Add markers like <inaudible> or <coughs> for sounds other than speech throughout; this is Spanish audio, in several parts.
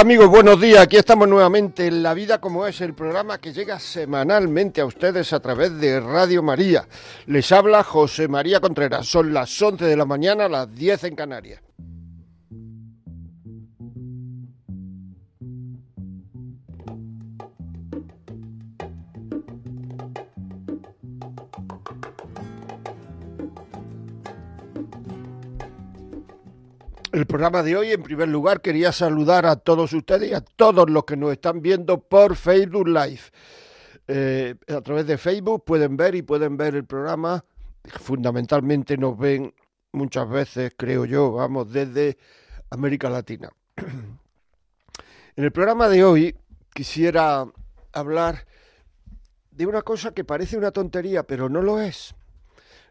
Amigos, buenos días. Aquí estamos nuevamente en La Vida como es, el programa que llega semanalmente a ustedes a través de Radio María. Les habla José María Contreras. Son las 11 de la mañana, las 10 en Canarias. El programa de hoy, en primer lugar, quería saludar a todos ustedes y a todos los que nos están viendo por Facebook Live. Eh, a través de Facebook pueden ver y pueden ver el programa. Fundamentalmente nos ven muchas veces, creo yo, vamos, desde América Latina. <clears throat> En el programa de hoy quisiera hablar de una cosa que parece una tontería, pero no lo es.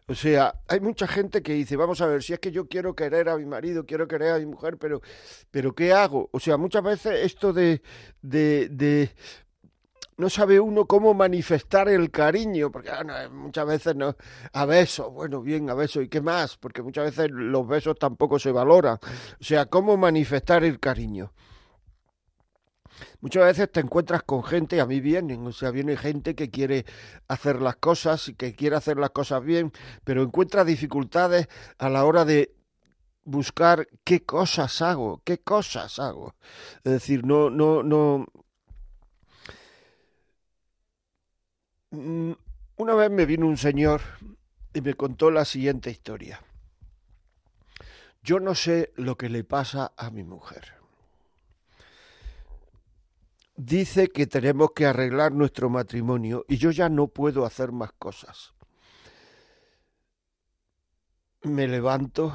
O sea, hay mucha gente que dice, vamos a ver, si es que yo quiero querer a mi marido, quiero querer a mi mujer, pero, pero ¿qué hago? O sea, muchas veces esto de, de, de no sabe uno cómo manifestar el cariño, porque ah, muchas veces no, a besos, bueno, bien, a besos, ¿y qué más? Porque muchas veces los besos tampoco se valoran. O sea, cómo manifestar el cariño. Muchas veces te encuentras con gente, a mí vienen, o sea, viene gente que quiere hacer las cosas y que quiere hacer las cosas bien, pero encuentra dificultades a la hora de buscar qué cosas hago, qué cosas hago. Es decir, no, no, no. Mm, una vez me vino un señor y me contó la siguiente historia. Yo no sé lo que le pasa a mi mujer dice que tenemos que arreglar nuestro matrimonio y yo ya no puedo hacer más cosas. Me levanto,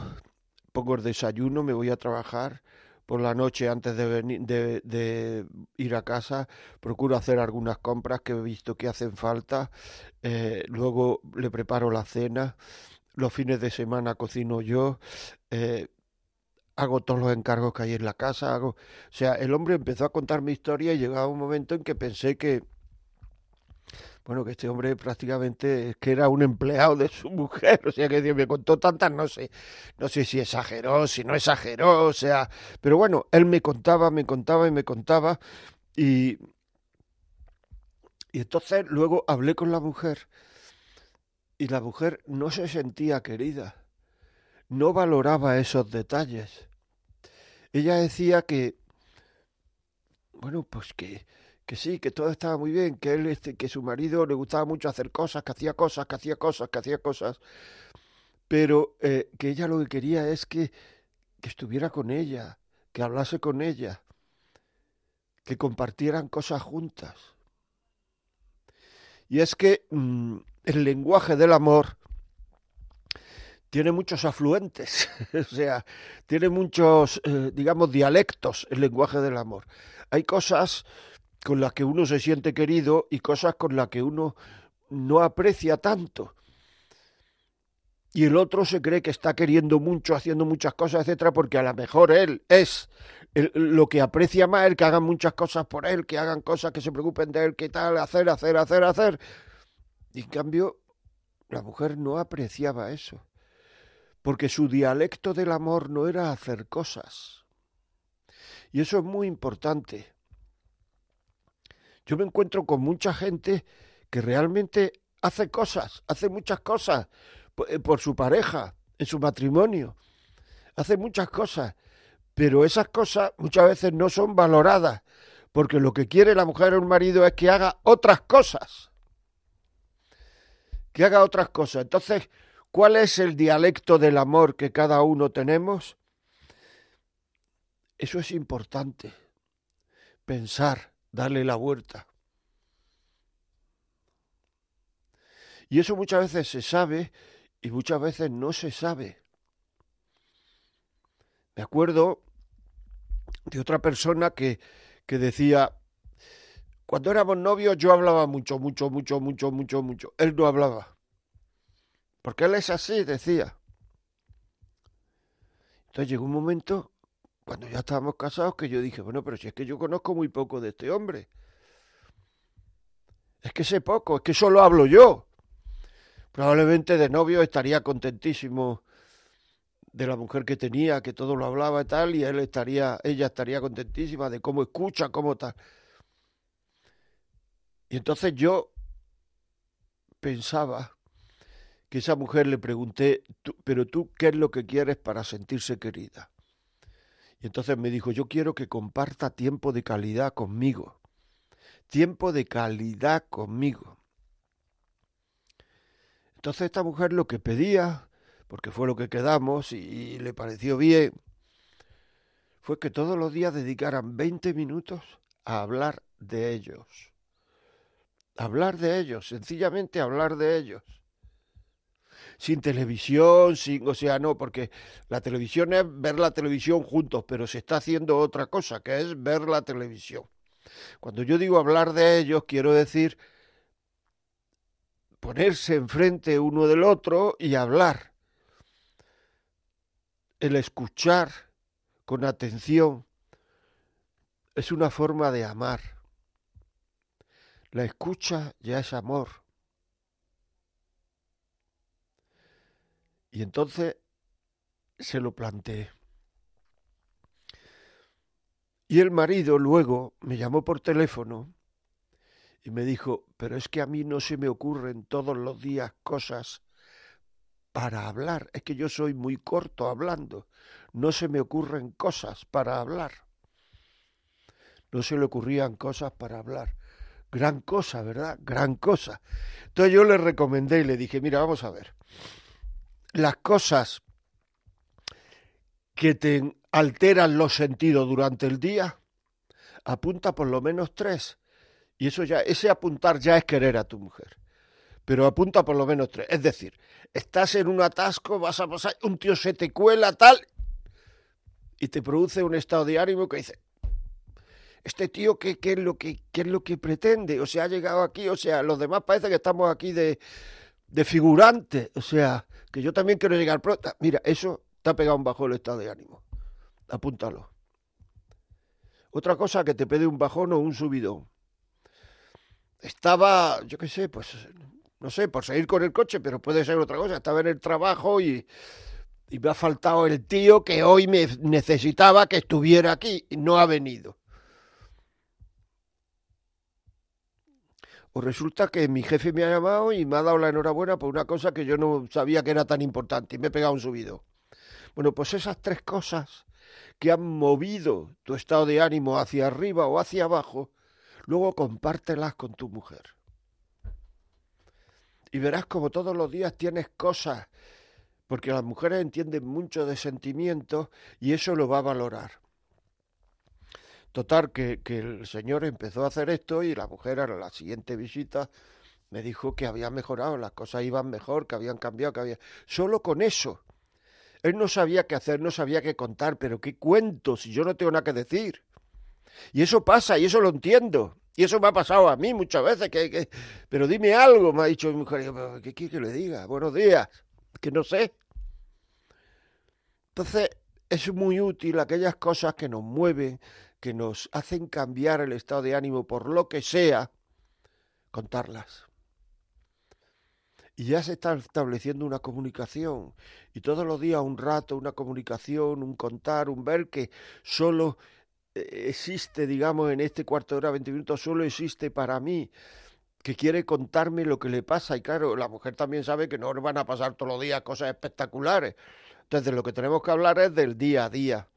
pongo el desayuno, me voy a trabajar. Por la noche, antes de, venir, de, ir a casa, procuro hacer algunas compras que he visto que hacen falta. Eh, luego le preparo la cena. Los fines de semana cocino yo. Eh, hago todos los encargos que hay en la casa, hago... O sea, el hombre empezó a contar mi historia y llegaba un momento en que pensé que, bueno, que este hombre prácticamente es que era un empleado de su mujer, o sea, que me contó tantas, no sé, no sé si exageró, si no exageró, o sea, pero bueno, él me contaba, me contaba y me contaba y... Y entonces luego hablé con la mujer y la mujer no se sentía querida no valoraba esos detalles. Ella decía que, bueno, pues que, que sí, que todo estaba muy bien, que él, este, que su marido le gustaba mucho hacer cosas, que hacía cosas, que hacía cosas, que hacía cosas, pero eh, que ella lo que quería es que, que estuviera con ella, que hablase con ella, que compartieran cosas juntas. Y es que mm, el lenguaje del amor tiene muchos afluentes, <laughs> o sea, tiene muchos, eh, digamos, dialectos el lenguaje del amor. Hay cosas con las que uno se siente querido y cosas con las que uno no aprecia tanto. Y el otro se cree que está queriendo mucho, haciendo muchas cosas, etcétera, porque a lo mejor él es lo que aprecia más, el que hagan muchas cosas por él, que hagan cosas que se preocupen de él, que tal, hacer, hacer, hacer, hacer. Y en cambio, la mujer no apreciaba eso porque su dialecto del amor no era hacer cosas. Y eso es muy importante. Yo me encuentro con mucha gente que realmente hace cosas, hace muchas cosas eh, por su pareja, en su matrimonio. Hace muchas cosas, pero esas cosas muchas veces no son valoradas, porque lo que quiere la mujer o el marido es que haga otras cosas. Que haga otras cosas. Entonces, ¿Cuál es el dialecto del amor que cada uno tenemos? Eso es importante. Pensar, darle la vuelta. Y eso muchas veces se sabe y muchas veces no se sabe. Me acuerdo de otra persona que, que decía, cuando éramos novios yo hablaba mucho, mucho, mucho, mucho, mucho, mucho. Él no hablaba. Porque él es así, decía. Entonces llegó un momento, cuando ya estábamos casados, que yo dije, bueno, pero si es que yo conozco muy poco de este hombre. Es que sé poco, es que solo hablo yo. Probablemente de novio estaría contentísimo de la mujer que tenía, que todo lo hablaba y tal, y él estaría, ella estaría contentísima de cómo escucha, cómo tal. Y entonces yo pensaba que esa mujer le pregunté, pero tú, ¿qué es lo que quieres para sentirse querida? Y entonces me dijo, yo quiero que comparta tiempo de calidad conmigo. Tiempo de calidad conmigo. Entonces esta mujer lo que pedía, porque fue lo que quedamos y le pareció bien, fue que todos los días dedicaran 20 minutos a hablar de ellos hablar de ellos, sencillamente hablar de ellos. Sin televisión, sin, o sea, no, porque la televisión es ver la televisión juntos, pero se está haciendo otra cosa, que es ver la televisión. Cuando yo digo hablar de ellos, quiero decir ponerse enfrente uno del otro y hablar. El escuchar con atención es una forma de amar. La escucha ya es amor. Y entonces se lo planteé. Y el marido luego me llamó por teléfono y me dijo, pero es que a mí no se me ocurren todos los días cosas para hablar. Es que yo soy muy corto hablando. No se me ocurren cosas para hablar. No se le ocurrían cosas para hablar. Gran cosa, ¿verdad? Gran cosa. Entonces yo le recomendé y le dije, mira, vamos a ver. Las cosas que te alteran los sentidos durante el día, apunta por lo menos tres. Y eso ya, ese apuntar ya es querer a tu mujer. Pero apunta por lo menos tres. Es decir, estás en un atasco, vas a pasar, un tío se te cuela, tal, y te produce un estado de ánimo que dice, este tío ¿qué, es lo que, qué es lo que pretende, o sea, ha llegado aquí, o sea, los demás parece que estamos aquí de, de figurante, o sea, que yo también quiero llegar pronto. Mira, eso te ha pegado un bajo el estado de ánimo. Apúntalo. Otra cosa que te pide un bajón o un subidón. Estaba, yo qué sé, pues, no sé, por seguir con el coche, pero puede ser otra cosa. Estaba en el trabajo y, y me ha faltado el tío que hoy me necesitaba que estuviera aquí y no ha venido. Pues resulta que mi jefe me ha llamado y me ha dado la enhorabuena por una cosa que yo no sabía que era tan importante y me he pegado un subido. Bueno, pues esas tres cosas que han movido tu estado de ánimo hacia arriba o hacia abajo, luego compártelas con tu mujer. Y verás como todos los días tienes cosas, porque las mujeres entienden mucho de sentimientos y eso lo va a valorar. Total, que, el señor empezó a hacer esto y la mujer a la siguiente visita me dijo que había mejorado, las cosas iban mejor, que habían cambiado, que había... Solo con eso. Él no sabía qué hacer, no sabía qué contar, pero qué cuento si yo no tengo nada que decir. Y eso pasa, y eso lo entiendo. Y eso me ha pasado a mí muchas veces. Que, que... Pero dime algo, me ha dicho mi mujer. ¿Qué quiere que le diga? Buenos días. Que no sé. Entonces, es muy útil aquellas cosas que nos mueven, que nos hacen cambiar el estado de ánimo por lo que sea, contarlas. Y ya se está estableciendo una comunicación. Y todos los días un rato, una comunicación, un contar, un ver que solo eh, existe, digamos, en este cuarto de hora, 20 minutos, solo existe para mí, que quiere contarme lo que le pasa. Y claro, la mujer también sabe que no van a pasar todos los días cosas espectaculares. Entonces, lo que tenemos que hablar es del día a día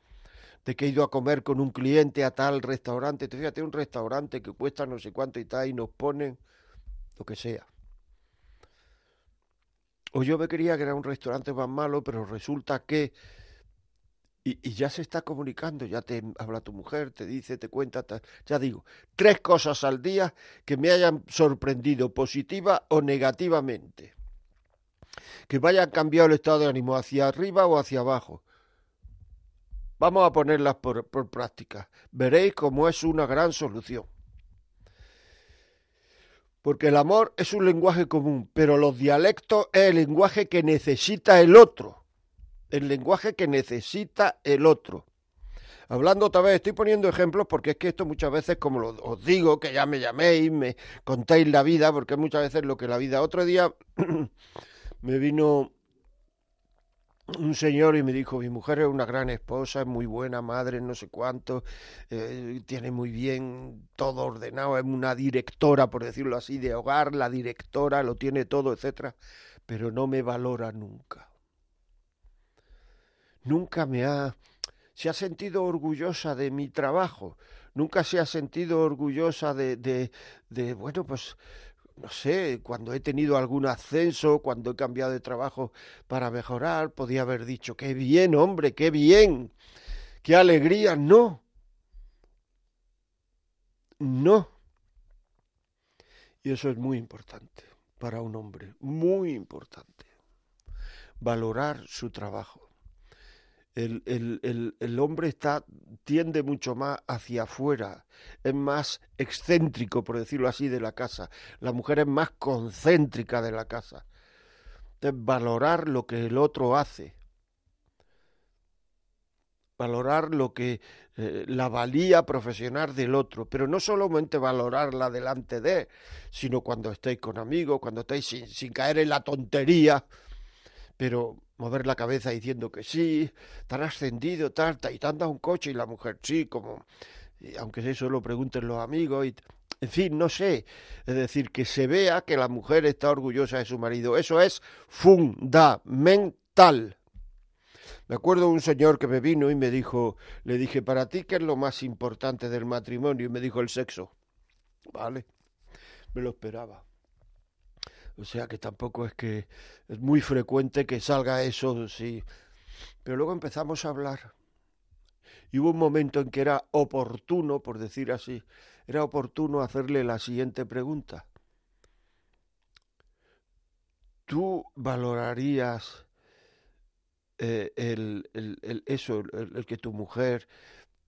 de que he ido a comer con un cliente a tal restaurante. Te fíjate, un restaurante que cuesta no sé cuánto y tal, y nos ponen lo que sea. O yo me quería que era un restaurante más malo, pero resulta que... Y, ya se está comunicando, ya te habla tu mujer, te dice, te cuenta, ya digo, tres cosas al día que me hayan sorprendido positiva o negativamente. Que me hayan cambiado el estado de ánimo hacia arriba o hacia abajo. Vamos a ponerlas por, práctica. Veréis cómo es una gran solución. Porque el amor es un lenguaje común, pero los dialectos es el lenguaje que necesita el otro. El lenguaje que necesita el otro. Hablando otra vez, estoy poniendo ejemplos porque es que esto muchas veces, como os digo, que ya me llaméis, me contéis la vida, porque muchas veces lo que la vida. Otro día <clears throat> me vino un señor y me dijo, mi mujer es una gran esposa, es muy buena madre, no sé cuánto, eh, tiene muy bien todo ordenado, es una directora, por decirlo así, de hogar, la directora, lo tiene todo, etcétera, pero no me valora nunca. Nunca me ha se ha sentido orgullosa de mi trabajo, nunca se ha sentido orgullosa de, de, de bueno, pues no sé, cuando he tenido algún ascenso, cuando he cambiado de trabajo para mejorar, podía haber dicho, qué bien, hombre, qué bien, qué alegría. No, no. Y eso es muy importante para un hombre, muy importante. Valorar su trabajo el, el, hombre está, tiende mucho más hacia afuera, es más excéntrico, por decirlo así, de la casa. La mujer es más concéntrica de la casa. Entonces, valorar lo que el otro hace. Valorar lo que eh, la valía profesional del otro, pero no solamente valorarla delante de, sino cuando estáis con amigos, cuando estáis sin, sin caer en la tontería, pero mover la cabeza diciendo que sí, tan ascendido, tal, y te un coche y la mujer sí, como, aunque eso lo pregunten los amigos, y, en fin, no sé, es decir, que se vea que la mujer está orgullosa de su marido, eso es fundamental. Me acuerdo un señor que me vino y me dijo, le dije, para ti, ¿qué es lo más importante del matrimonio? Y me dijo el sexo. Vale, me lo esperaba. O sea que tampoco es que es muy frecuente que salga eso, sí. Pero luego empezamos a hablar. Y hubo un momento en que era oportuno, por decir así, era oportuno hacerle la siguiente pregunta. ¿Tú valorarías eh, el, el, eso, el, que tu mujer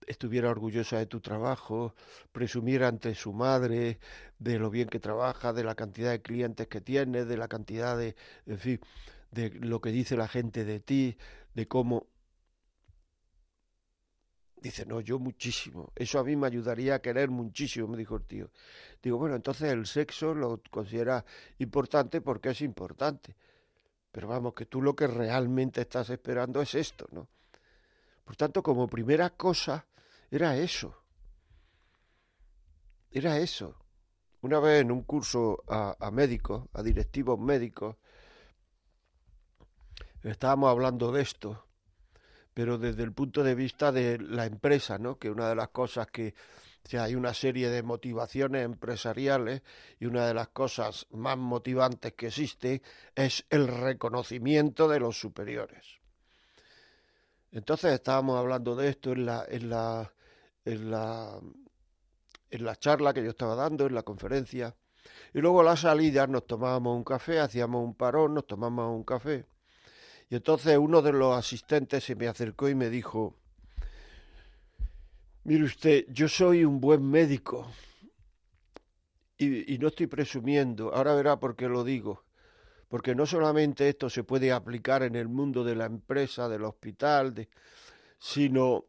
estuviera orgullosa de tu trabajo, presumiera ante su madre de lo bien que trabaja, de la cantidad de clientes que tiene, de la cantidad de, en fin, de lo que dice la gente de ti, de cómo... Dice, no, yo muchísimo. Eso a mí me ayudaría a querer muchísimo, me dijo el tío. Digo, bueno, entonces el sexo lo considera importante porque es importante. Pero vamos, que tú lo que realmente estás esperando es esto, ¿no? Por tanto, como primera cosa, era eso. Era eso. Una vez en un curso a, médicos, a directivos médicos, estábamos hablando de esto, pero desde el punto de vista de la empresa, ¿no? Que una de las cosas que hay una serie de motivaciones empresariales y una de las cosas más motivantes que existe es el reconocimiento de los superiores. Entonces estábamos hablando de esto en la, en la, en la, en la charla que yo estaba dando, en la conferencia. Y luego a la salida nos tomábamos un café, hacíamos un parón, nos tomábamos un café. Y entonces uno de los asistentes se me acercó y me dijo, mire usted, yo soy un buen médico y, y no estoy presumiendo, ahora verá por qué lo digo, porque no solamente esto se puede aplicar en el mundo de la empresa, del hospital, sino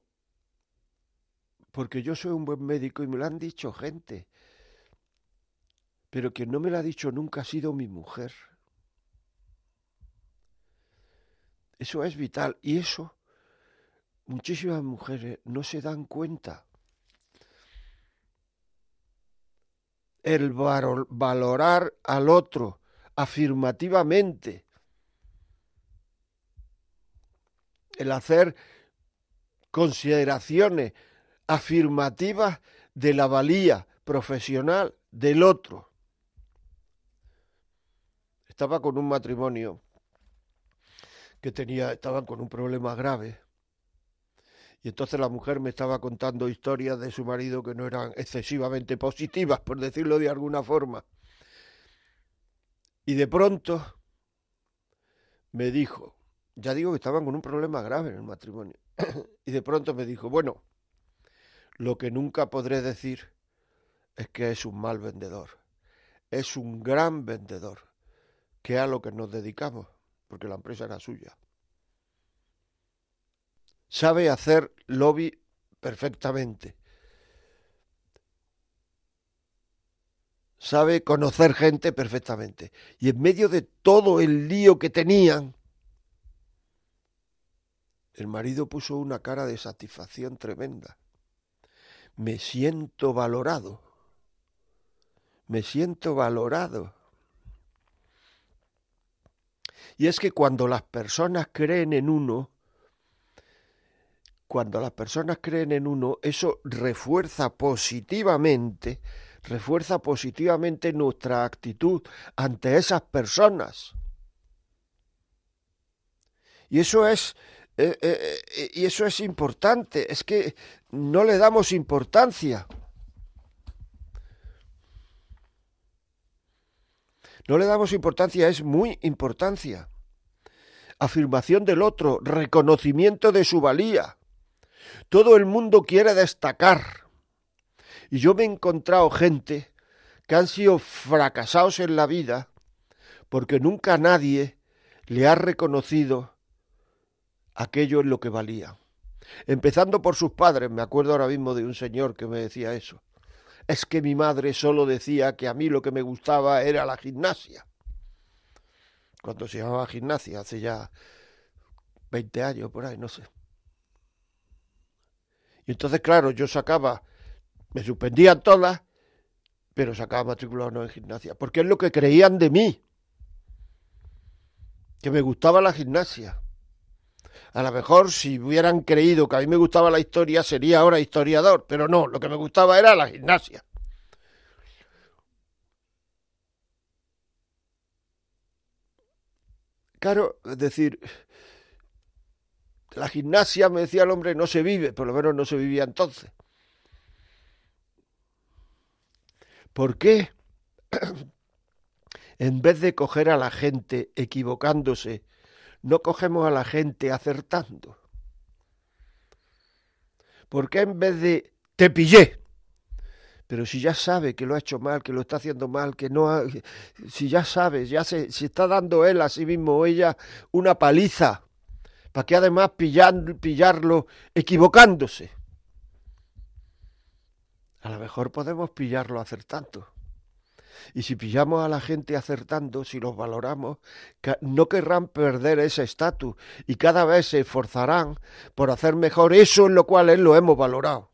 porque yo soy un buen médico y me lo han dicho gente. Pero quien no me lo ha dicho nunca ha sido mi mujer. Eso es vital y eso muchísimas mujeres no se dan cuenta. El valorar al otro afirmativamente, el hacer consideraciones afirmativas de la valía profesional del otro. Estaba con un matrimonio que tenía, estaban con un problema grave. Y entonces la mujer me estaba contando historias de su marido que no eran excesivamente positivas, por decirlo de alguna forma. Y de pronto me dijo, ya digo que estaban con un problema grave en el matrimonio. <coughs> y de pronto me dijo, bueno, lo que nunca podré decir es que es un mal vendedor. Es un gran vendedor, que a lo que nos dedicamos, porque la empresa era suya. Sabe hacer lobby perfectamente. Sabe conocer gente perfectamente. Y en medio de todo el lío que tenían, el marido puso una cara de satisfacción tremenda. Me siento valorado. Me siento valorado. Y es que cuando las personas creen en uno, cuando las personas creen en uno, eso refuerza positivamente, refuerza positivamente nuestra actitud ante esas personas. Y eso es eh, eh, eh, y eso es importante, es que no le damos importancia. No le damos importancia, es muy importancia. Afirmación del otro, reconocimiento de su valía. Todo el mundo quiere destacar. Y yo me he encontrado gente que han sido fracasados en la vida porque nunca nadie le ha reconocido aquello es lo que valía. Empezando por sus padres, me acuerdo ahora mismo de un señor que me decía eso. Es que mi madre solo decía que a mí lo que me gustaba era la gimnasia. Cuando se llamaba gimnasia, hace ya 20 años por ahí, no sé. Y entonces, claro, yo sacaba, me suspendían todas, pero sacaba matriculado no en gimnasia, porque es lo que creían de mí, que me gustaba la gimnasia. A lo mejor si hubieran creído que a mí me gustaba la historia, sería ahora historiador, pero no, lo que me gustaba era la gimnasia. Claro, es decir, la gimnasia, me decía el hombre, no se vive, por lo menos no se vivía entonces. ¿Por qué? <clears throat> en vez de coger a la gente equivocándose no cogemos a la gente acertando? ¿Por qué en vez de te pillé? Pero si ya sabe que lo ha hecho mal, que lo está haciendo mal, que no ha, si ya sabes, ya se, si está dando él a sí mismo o ella una paliza, ¿para qué además pillarlo equivocándose? A lo mejor podemos pillarlo acertando. Y si pillamos a la gente acertando, si los valoramos, no querrán perder ese estatus y cada vez se esforzarán por hacer mejor eso en lo cual él lo hemos valorado.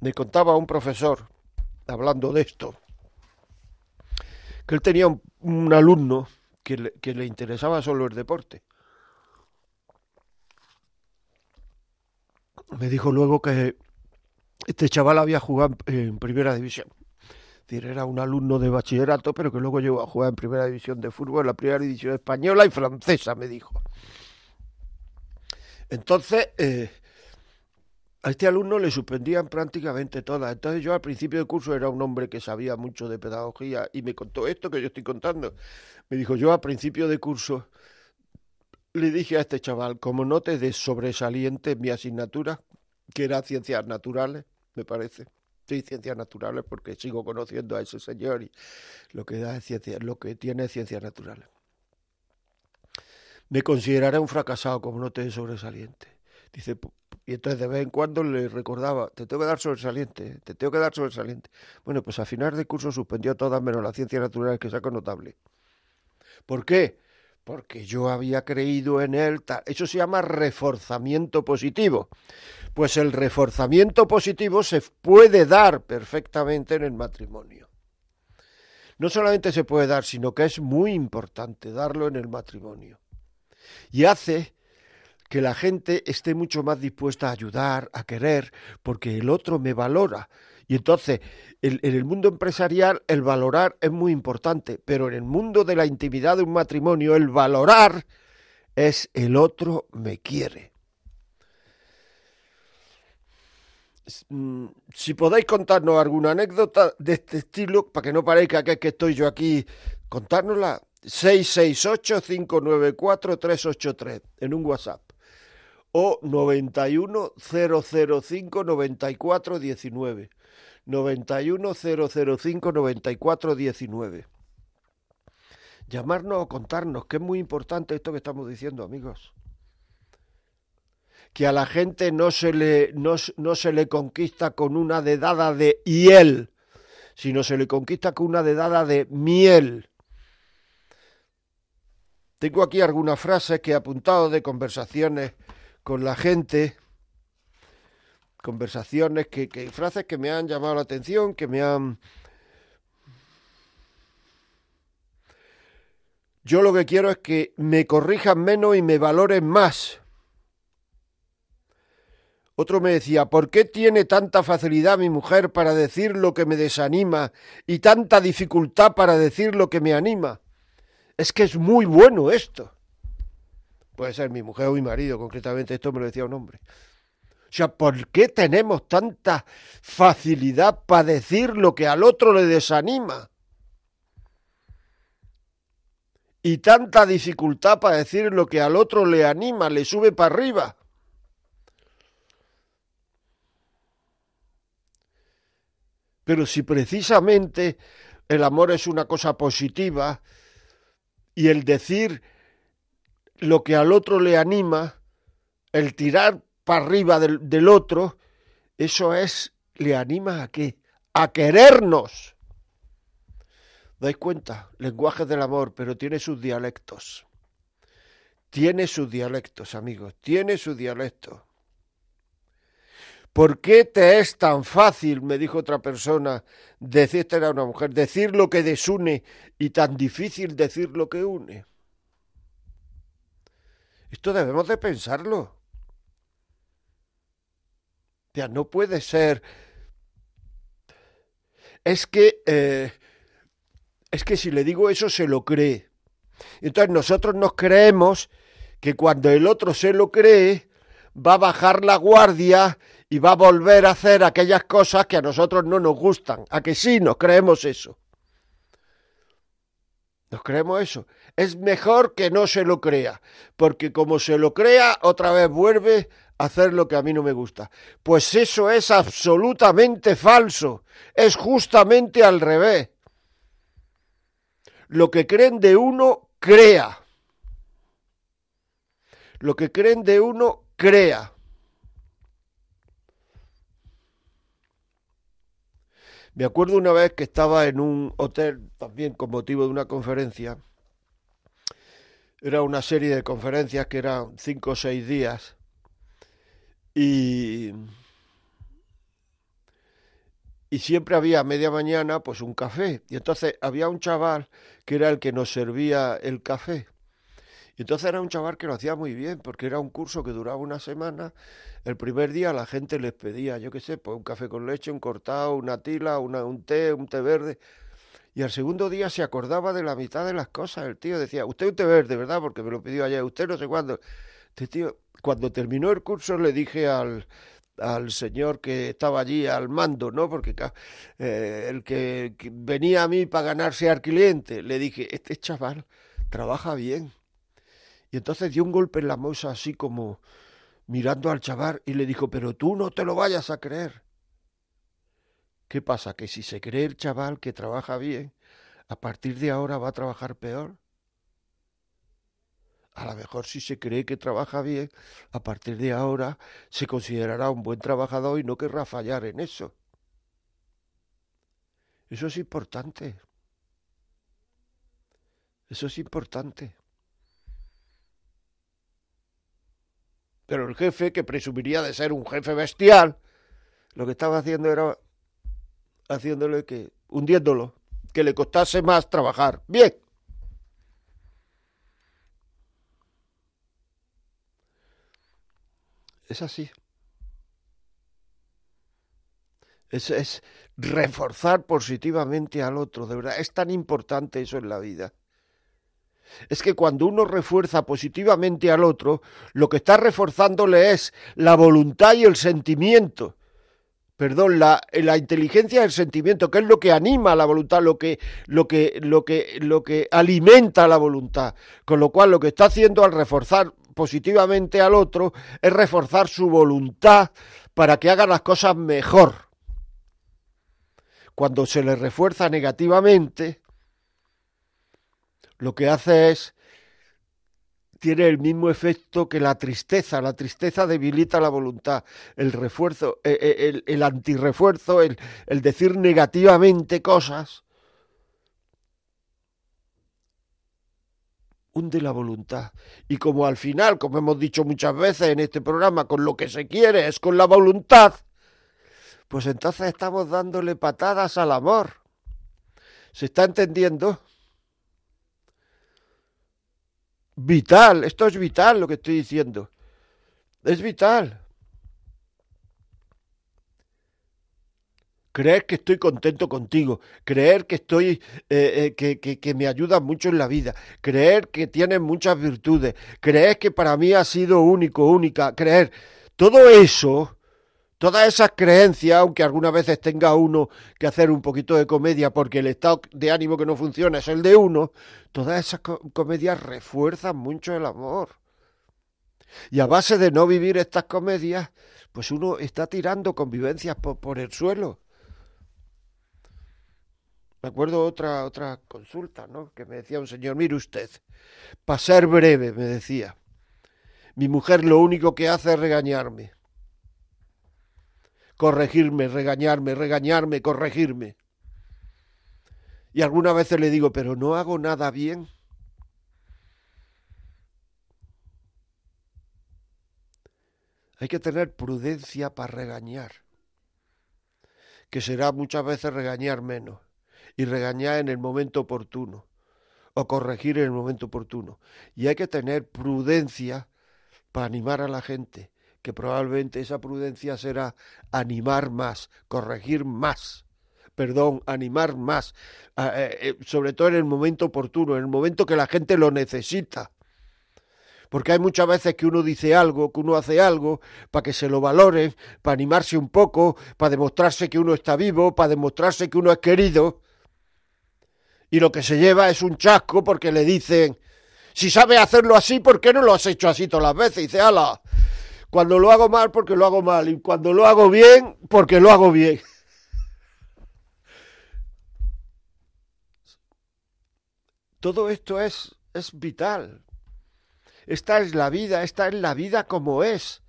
Me contaba un profesor, hablando de esto, que él tenía un, alumno que le, que le interesaba solo el deporte. Me dijo luego que este chaval había jugado en, primera división. Es decir, era un alumno de bachillerato, pero que luego llegó a jugar en primera división de fútbol, en la primera división española y francesa, me dijo. Entonces, eh, a este alumno le suspendían prácticamente todas. Entonces yo al principio del curso era un hombre que sabía mucho de pedagogía y me contó esto que yo estoy contando. Me dijo, yo al principio de curso le dije a este chaval, como no te des sobresaliente en mi asignatura, que era ciencias naturales, me parece. Sí, ciencias naturales porque sigo conociendo a ese señor y lo que da es ciencia, lo que tiene es ciencias naturales. Me consideraré un fracasado como no te sobresaliente. Dice, y entonces de vez en cuando le recordaba, te tengo que dar sobresaliente, te tengo que dar sobresaliente. Bueno, pues a final de curso suspendió todas menos las ciencias naturales que saco notable. ¿Por qué? Porque yo había creído en él. Eso se llama reforzamiento positivo. Pues el reforzamiento positivo se puede dar perfectamente en el matrimonio. No solamente se puede dar, sino que es muy importante darlo en el matrimonio. Y hace que la gente esté mucho más dispuesta a ayudar, a querer, porque el otro me valora Y entonces, en, el mundo empresarial, el valorar es muy importante, pero en el mundo de la intimidad de un matrimonio, el valorar es el otro me quiere. Mm, si podéis contarnos alguna anécdota de este estilo, para que no parezca que, que estoy yo aquí, contárnosla. 668-594-383 en un WhatsApp o 91 005 94 19. 91 005 94 19. Llamarnos o contarnos, que es muy importante esto que estamos diciendo, amigos. Que a la gente no se le, no, no se le conquista con una dedada de hiel, sino se le conquista con una dedada de miel. Tengo aquí algunas frases que he apuntado de conversaciones con la gente, conversaciones, que, que frases que me han llamado la atención, que me han... Yo lo que quiero es que me corrijan menos y me valoren más. Otro me decía, ¿por qué tiene tanta facilidad mi mujer para decir lo que me desanima y tanta dificultad para decir lo que me anima? Es que es muy bueno esto puede ser mi mujer o mi marido, concretamente esto me lo decía un hombre. O sea, ¿por qué tenemos tanta facilidad para decir lo que al otro le desanima? Y tanta dificultad para decir lo que al otro le anima, le sube para arriba. Pero si precisamente el amor es una cosa positiva y el decir lo que al otro le anima, el tirar para arriba del, otro, eso es, le anima a qué? A querernos. ¿Dais cuenta? Lenguaje del amor, pero tiene sus dialectos. Tiene sus dialectos, amigos, tiene su dialecto. ¿Por qué te es tan fácil, me dijo otra persona, decir, esta era una mujer, decir lo que desune y tan difícil decir lo que une? Esto debemos de pensarlo. Ya no puede ser. Es que eh, es que si le digo eso se lo cree. Entonces nosotros nos creemos que cuando el otro se lo cree va a bajar la guardia y va a volver a hacer aquellas cosas que a nosotros no nos gustan. A que sí nos creemos eso. Nos creemos eso. Es mejor que no se lo crea, porque como se lo crea, otra vez vuelve hacer lo que a mí no me gusta. Pues eso es absolutamente falso. Es justamente al revés. Lo que creen de uno, crea. Lo que creen de uno, crea. Me acuerdo una vez que estaba en un hotel, también con motivo de una conferencia. Era una serie de conferencias que eran cinco o seis días. Y, y siempre había a media mañana pues un café. Y entonces había un chaval que era el que nos servía el café. Y entonces era un chaval que lo hacía muy bien, porque era un curso que duraba una semana. El primer día la gente les pedía, yo qué sé, pues un café con leche, un cortado, una tila, una, un té, un té verde. Y al segundo día se acordaba de la mitad de las cosas. El tío decía, usted un té verde, ¿verdad? Porque me lo pidió ayer, usted no sé cuándo. Este tío, cuando terminó el curso le dije al, al señor que estaba allí al mando, ¿no? Porque eh, el que, venía a mí para ganarse al cliente, le dije, este chaval trabaja bien. Y entonces dio un golpe en la mesa así como mirando al chaval y le dijo, pero tú no te lo vayas a creer. ¿Qué pasa? Que si se cree el chaval que trabaja bien, a partir de ahora va a trabajar peor. A lo mejor si se cree que trabaja bien, a partir de ahora se considerará un buen trabajador y no querrá fallar en eso. Eso es importante. Eso es importante. Pero el jefe, que presumiría de ser un jefe bestial, lo que estaba haciendo era haciéndole que, hundiéndolo, que le costase más trabajar. Bien. Es así. Es, es reforzar positivamente al otro, de verdad. Es tan importante eso en la vida. Es que cuando uno refuerza positivamente al otro, lo que está reforzándole es la voluntad y el sentimiento perdón, la, la inteligencia del sentimiento, que es lo que anima a la voluntad, lo que, lo que, lo que, lo que alimenta la voluntad. Con lo cual, lo que está haciendo al reforzar positivamente al otro es reforzar su voluntad para que haga las cosas mejor. Cuando se le refuerza negativamente, lo que hace es tiene el mismo efecto que la tristeza. La tristeza debilita la voluntad. El refuerzo, eh, eh, el, el antirrefuerzo, el, el decir negativamente cosas, hunde la voluntad. Y como al final, como hemos dicho muchas veces en este programa, con lo que se quiere es con la voluntad, pues entonces estamos dándole patadas al amor. ¿Se está entendiendo? vital, esto es vital lo que estoy diciendo. Es vital. Creer que estoy contento contigo, creer que estoy, eh, eh, que, que, me ayudas mucho en la vida, creer que tienes muchas virtudes, creer que para mí has sido único, única, creer. Todo eso Todas esas creencias, aunque algunas veces tenga uno que hacer un poquito de comedia porque el estado de ánimo que no funciona es el de uno, todas esas comedias refuerzan mucho el amor. Y a base de no vivir estas comedias, pues uno está tirando convivencias por, por el suelo. Me acuerdo otra, otra consulta, ¿no? Que me decía un señor, mire usted, para ser breve, me decía, mi mujer lo único que hace es regañarme corregirme, regañarme, regañarme, corregirme. Y algunas veces le digo, pero no hago nada bien. Hay que tener prudencia para regañar, que será muchas veces regañar menos y regañar en el momento oportuno o corregir en el momento oportuno. Y hay que tener prudencia para animar a la gente que probablemente esa prudencia será animar más, corregir más, perdón, animar más, eh, eh, sobre todo en el momento oportuno, en el momento que la gente lo necesita. Porque hay muchas veces que uno dice algo, que uno hace algo, para que se lo valore, para animarse un poco, para demostrarse que uno está vivo, para demostrarse que uno es querido. Y lo que se lleva es un chasco porque le dicen, si sabes hacerlo así, ¿por qué no lo has hecho así todas las veces? Y dice, ala, cuando lo hago mal, porque lo hago mal. Y cuando lo hago bien, porque lo hago bien. Todo esto es, es vital. Esta es la vida, esta es la vida como es.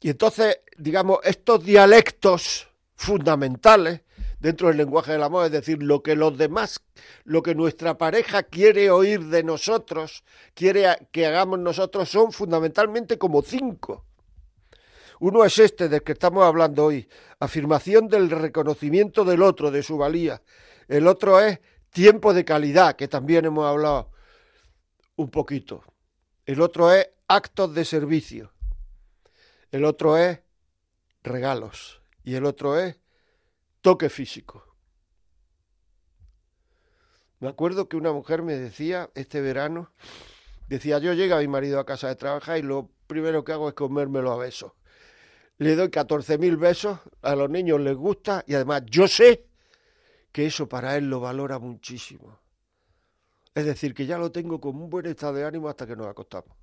Y entonces, digamos, estos dialectos fundamentales dentro del lenguaje del amor, es decir, lo que los demás, lo que nuestra pareja quiere oír de nosotros, quiere que hagamos nosotros, son fundamentalmente como cinco. Uno es este del que estamos hablando hoy, afirmación del reconocimiento del otro, de su valía. El otro es tiempo de calidad, que también hemos hablado un poquito. El otro es actos de servicio. El otro es regalos. Y el otro es toque físico. Me acuerdo que una mujer me decía este verano, decía, yo llega mi marido a casa de trabajar y lo primero que hago es comérmelo a besos. Le doy 14.000 besos, a los niños les gusta y además yo sé que eso para él lo valora muchísimo. Es decir, que ya lo tengo con un buen estado de ánimo hasta que nos acostamos.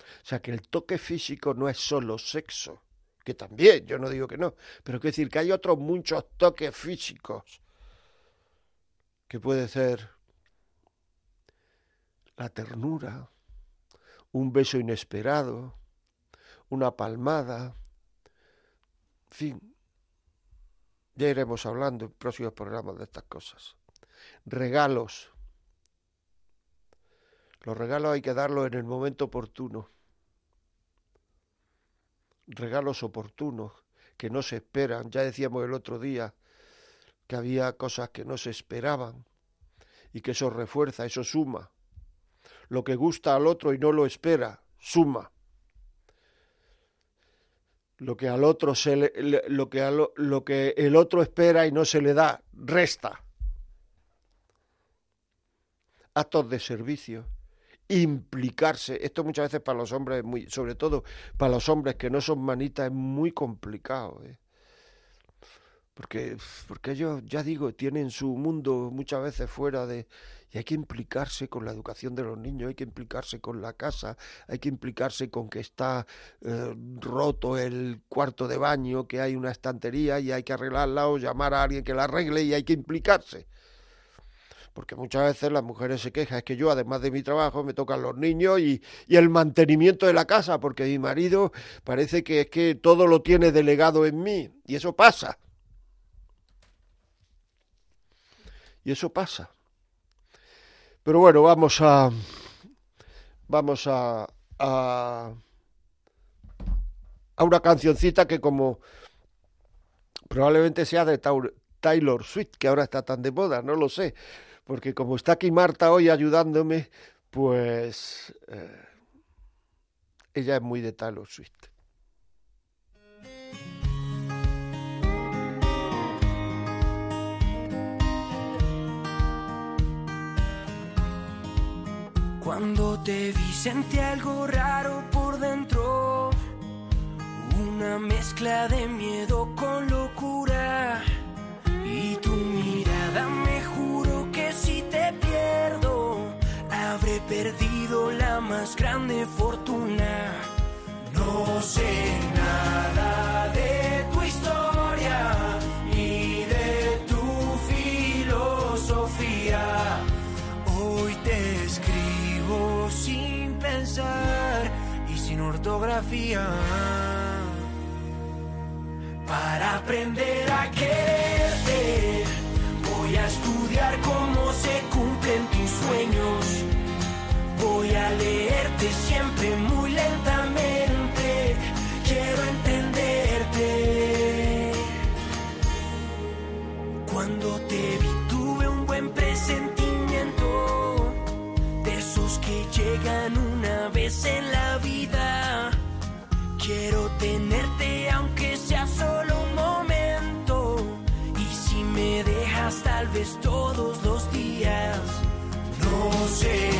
O sea, que el toque físico no es solo sexo, que también, yo no digo que no, pero quiero decir que hay otros muchos toques físicos que puede ser la ternura, un beso inesperado, una palmada, en fin, ya iremos hablando en próximos programas de estas cosas. Regalos. Los regalos hay que darlos en el momento oportuno regalos oportunos que no se esperan. Ya decíamos el otro día que había cosas que no se esperaban y que eso refuerza, eso suma. lo que gusta al otro y no lo espera, suma. Lo que al otro se lo que el otro espera y no se le da, resta. Actos de servicio implicarse. Esto muchas veces para los hombres, muy, sobre todo para los hombres que no son manitas, es muy complicado. ¿eh? Porque, porque ellos, ya digo, tienen su mundo muchas veces fuera de... Y hay que implicarse con la educación de los niños, hay que implicarse con la casa, hay que implicarse con que está eh, roto el cuarto de baño, que hay una estantería y hay que arreglarla o llamar a alguien que la arregle y hay que implicarse porque muchas veces las mujeres se quejan, es que yo además de mi trabajo me tocan los niños y, y, el mantenimiento de la casa, porque mi marido parece que es que todo lo tiene delegado en mí, y eso pasa. Y eso pasa. Pero bueno, vamos a vamos a, a, a una cancioncita que como probablemente sea de Taylor Swift, que ahora está tan de moda, no lo sé porque como está aquí Marta hoy ayudándome, pues eh, ella es muy de Taylor Swift. Cuando te vi sentí algo raro por dentro, una mezcla de miedo con locura y tu mirada me perdido la más grande fortuna. No sé nada de tu historia ni de tu filosofía. Hoy te escribo sin pensar y sin ortografía. Para aprender a quererte, voy a estudiar cómo se cumplen tus sueños Voy a leerte siempre muy lentamente. Quiero entenderte. Cuando te vi tuve un buen presentimiento. De esos que llegan una vez en la vida. Quiero tenerte aunque sea solo un momento. Y si me dejas tal vez todos los días. No sé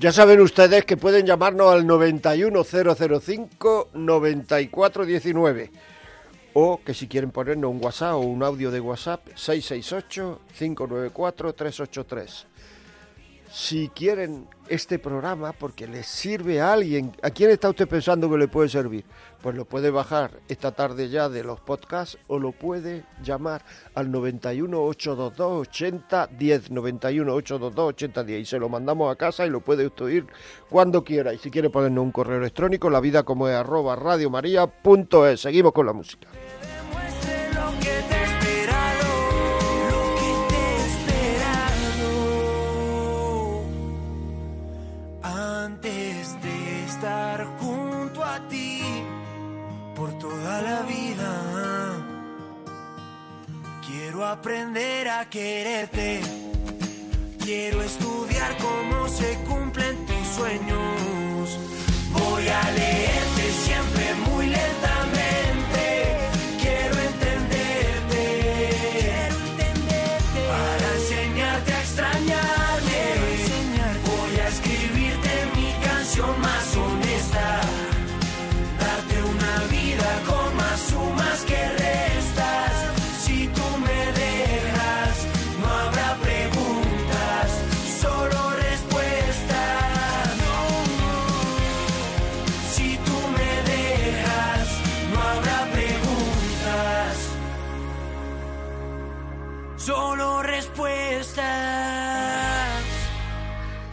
Ya saben ustedes que pueden llamarnos al 91005-9419 o que si quieren ponernos un WhatsApp o un audio de WhatsApp 668-594-383. Si quieren este programa porque les sirve a alguien, ¿a quién está usted pensando que le puede servir? Pues lo puede bajar esta tarde ya de los podcasts o lo puede llamar al 91 822 8010 91 822 8010 y se lo mandamos a casa y lo puede usted oír cuando quiera. Y si quiere ponernos un correo electrónico, la vida como es arroba. Seguimos con la música. La vida, quiero aprender a quererte. Quiero estudiar cómo se cumplen tus sueños. Voy a leerte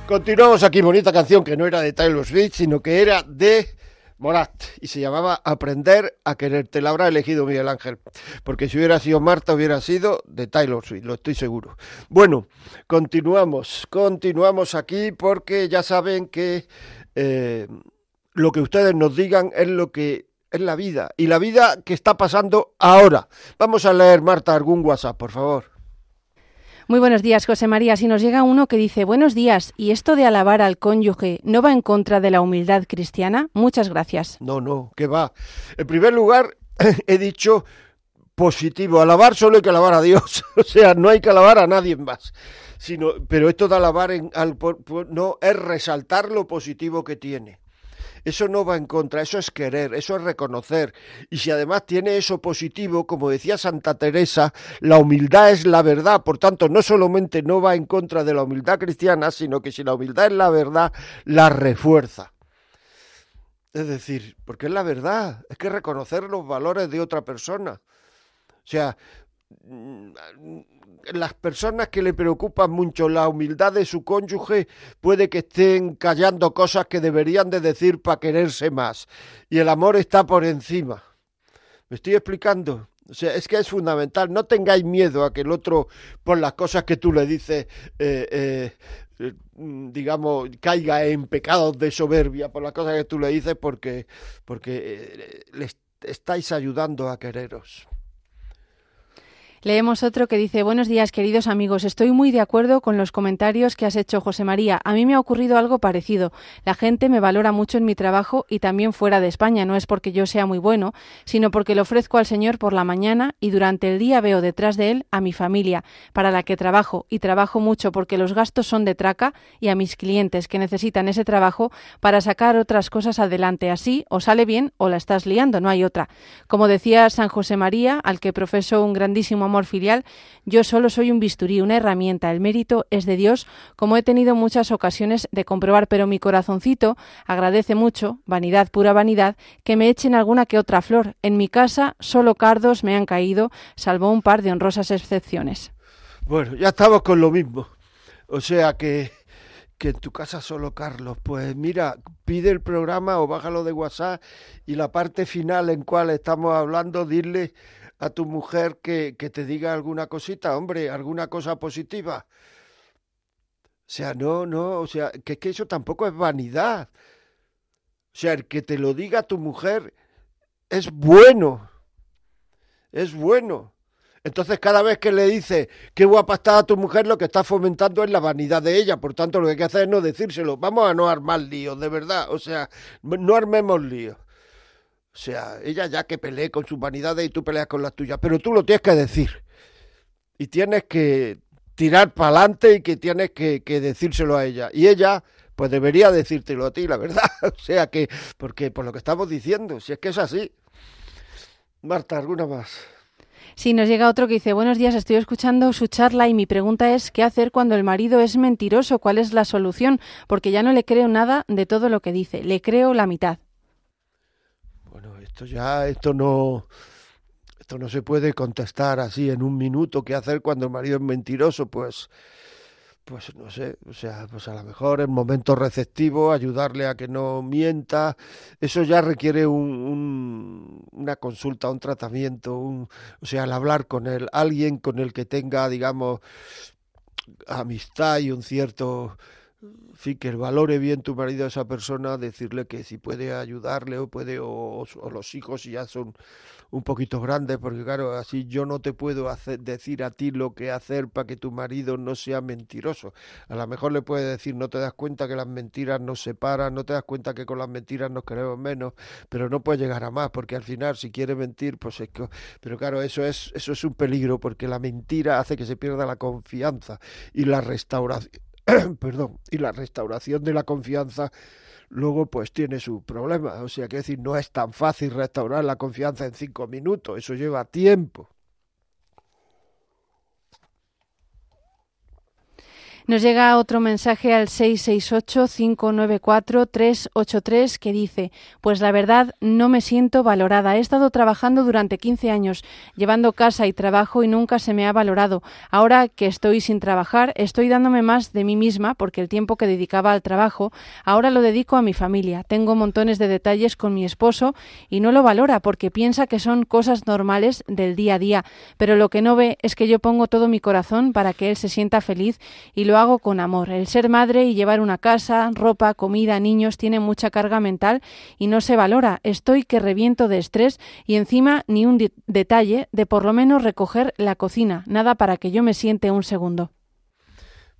Continuamos aquí, bonita canción que no era de Taylor Swift, sino que era de Morat y se llamaba Aprender a quererte. La habrá elegido Miguel Ángel, porque si hubiera sido Marta hubiera sido de Taylor Swift, lo estoy seguro. Bueno, continuamos, continuamos aquí porque ya saben que eh, lo que ustedes nos digan es lo que es la vida y la vida que está pasando ahora. Vamos a leer, Marta, algún WhatsApp, por favor. Muy buenos días, José María. Si nos llega uno que dice, buenos días, ¿y esto de alabar al cónyuge no va en contra de la humildad cristiana? Muchas gracias. No, no, que va. En primer lugar, <clears throat> he dicho positivo. Alabar solo hay que alabar a Dios. <laughs> o sea, no hay que alabar a nadie más. Sino, pero esto de alabar en, al, no es resaltar lo positivo que tiene. Eso no va en contra, eso es querer, eso es reconocer. Y si además tiene eso positivo, como decía Santa Teresa, la humildad es la verdad. Por tanto, no solamente no va en contra de la humildad cristiana, sino que si la humildad es la verdad, la refuerza. Es decir, porque es la verdad, es que reconocer los valores de otra persona. O sea, las personas que le preocupan mucho la humildad de su cónyuge puede que estén callando cosas que deberían de decir para quererse más. Y el amor está por encima. ¿Me estoy explicando? O sea, es que es fundamental. No tengáis miedo a que el otro, por las cosas que tú le dices, eh, eh, digamos, caiga en pecados de soberbia por las cosas que tú le dices, porque, porque eh, le estáis ayudando a quereros. Leemos otro que dice, buenos días queridos amigos, estoy muy de acuerdo con los comentarios que has hecho José María. A mí me ha ocurrido algo parecido. La gente me valora mucho en mi trabajo y también fuera de España. No es porque yo sea muy bueno, sino porque le ofrezco al Señor por la mañana y durante el día veo detrás de él a mi familia, para la que trabajo y trabajo mucho porque los gastos son de traca y a mis clientes que necesitan ese trabajo para sacar otras cosas adelante. Así o sale bien o la estás liando, no hay otra. Como decía San José María, al que profeso un grandísimo amor filial, yo solo soy un bisturí, una herramienta, el mérito es de Dios, como he tenido muchas ocasiones de comprobar, pero mi corazoncito agradece mucho, vanidad, pura vanidad, que me echen alguna que otra flor. En mi casa solo cardos me han caído, salvo un par de honrosas excepciones. Bueno, ya estamos con lo mismo. O sea que que en tu casa solo Carlos. Pues mira, pide el programa o bájalo de WhatsApp y la parte final en cual estamos hablando, dile a tu mujer que, que te diga alguna cosita, hombre, alguna cosa positiva. O sea, no, no, o sea, que que eso tampoco es vanidad. O sea, el que te lo diga tu mujer es bueno. Es bueno. Entonces, cada vez que le dice qué guapa está a tu mujer, lo que está fomentando es la vanidad de ella. Por tanto, lo que hay que hacer es no decírselo. Vamos a no armar líos, de verdad. O sea, no armemos líos. O sea, ella ya que pelee con sus vanidades y tú peleas con las tuyas, pero tú lo tienes que decir. Y tienes que tirar para adelante y que tienes que, que, decírselo a ella. Y ella, pues debería decírtelo a ti, la verdad. <laughs> o sea que, porque por lo que estamos diciendo, si es que es así. Marta, ¿alguna más? Sí, nos llega otro que dice, buenos días, estoy escuchando su charla y mi pregunta es, ¿qué hacer cuando el marido es mentiroso? ¿Cuál es la solución? Porque ya no le creo nada de todo lo que dice, le creo la mitad. Esto ya, esto no, esto no se puede contestar así en un minuto. ¿Qué hacer cuando el marido es mentiroso? Pues, pues no sé, o sea, pues a lo mejor en momentos receptivos ayudarle a que no mienta. Eso ya requiere un, una consulta, un tratamiento, o sea, al hablar con él, alguien con el que tenga, digamos, amistad y un cierto fin, que valore bien tu marido a esa persona, decirle que si puede ayudarle o puede, o, los hijos si ya son un poquito grandes, porque claro, así yo no te puedo decir a ti lo que hacer para que tu marido no sea mentiroso. A lo mejor le puede decir, no te das cuenta que las mentiras nos separan, no te das cuenta que con las mentiras nos queremos menos, pero no puede llegar a más, porque al final si quiere mentir, pues es que... Pero claro, eso es, eso es un peligro, porque la mentira hace que se pierda la confianza y la restauración <clears throat> perdón, y la restauración de la confianza luego pues tiene su problema. O sea, que decir, no es tan fácil restaurar la confianza en cinco minutos, eso lleva tiempo. Nos llega otro mensaje al 668-594-383 que dice, pues la verdad no me siento valorada. He estado trabajando durante 15 años, llevando casa y trabajo y nunca se me ha valorado. Ahora que estoy sin trabajar, estoy dándome más de mí misma porque el tiempo que dedicaba al trabajo, ahora lo dedico a mi familia. Tengo montones de detalles con mi esposo y no lo valora porque piensa que son cosas normales del día a día. Pero lo que no ve es que yo pongo todo mi corazón para que él se sienta feliz y lo hago con amor. El ser madre y llevar una casa, ropa, comida, niños tiene mucha carga mental y no se valora. Estoy que reviento de estrés y encima ni un detalle de por lo menos recoger la cocina. Nada para que yo me siente un segundo.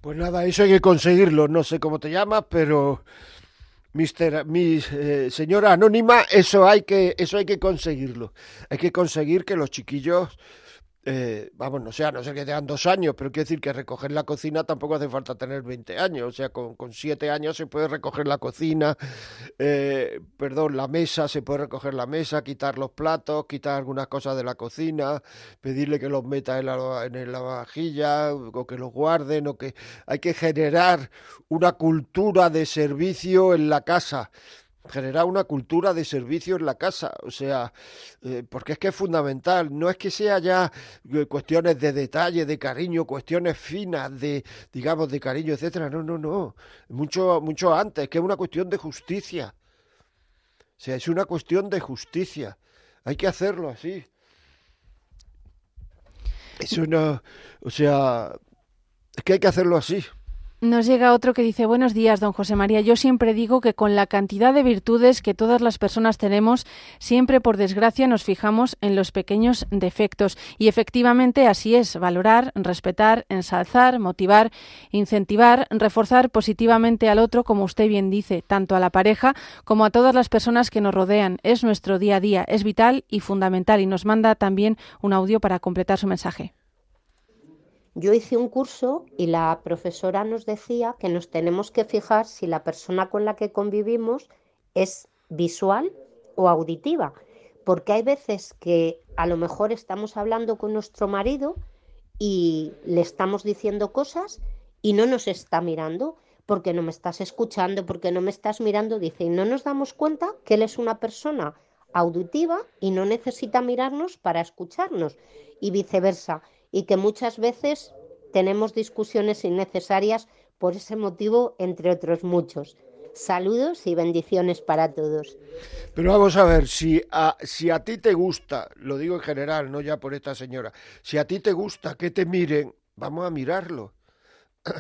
Pues nada, eso hay que conseguirlo. No sé cómo te llamas, pero Mister, mi eh, señora anónima, eso hay que, eso hay que conseguirlo. Hay que conseguir que los chiquillos eh, vamos, no sé, no sé que tengan dos años, pero quiero decir que recoger la cocina tampoco hace falta tener 20 años, o sea, con, con siete años se puede recoger la cocina, eh, perdón, la mesa, se puede recoger la mesa, quitar los platos, quitar algunas cosas de la cocina, pedirle que los meta en la, en la vajilla, o que los guarden, o que hay que generar una cultura de servicio en la casa generar una cultura de servicio en la casa, o sea, eh, porque es que es fundamental, no es que sea ya eh, cuestiones de detalle, de cariño, cuestiones finas, de, digamos, de cariño, etcétera, no, no, no, mucho, mucho antes, que es una cuestión de justicia, o sea, es una cuestión de justicia, hay que hacerlo así. Eso no, o sea, es que hay que hacerlo así. Nos llega otro que dice, buenos días, don José María. Yo siempre digo que con la cantidad de virtudes que todas las personas tenemos, siempre por desgracia nos fijamos en los pequeños defectos. Y efectivamente así es, valorar, respetar, ensalzar, motivar, incentivar, reforzar positivamente al otro, como usted bien dice, tanto a la pareja como a todas las personas que nos rodean. Es nuestro día a día, es vital y fundamental. Y nos manda también un audio para completar su mensaje. Yo hice un curso y la profesora nos decía que nos tenemos que fijar si la persona con la que convivimos es visual o auditiva, porque hay veces que a lo mejor estamos hablando con nuestro marido y le estamos diciendo cosas y no nos está mirando, porque no me estás escuchando, porque no me estás mirando, dice, y no nos damos cuenta que él es una persona auditiva y no necesita mirarnos para escucharnos y viceversa y que muchas veces tenemos discusiones innecesarias por ese motivo, entre otros muchos. Saludos y bendiciones para todos. Pero vamos a ver, si a, si a ti te gusta, lo digo en general, no ya por esta señora, si a ti te gusta que te miren, vamos a mirarlo. <clears throat> o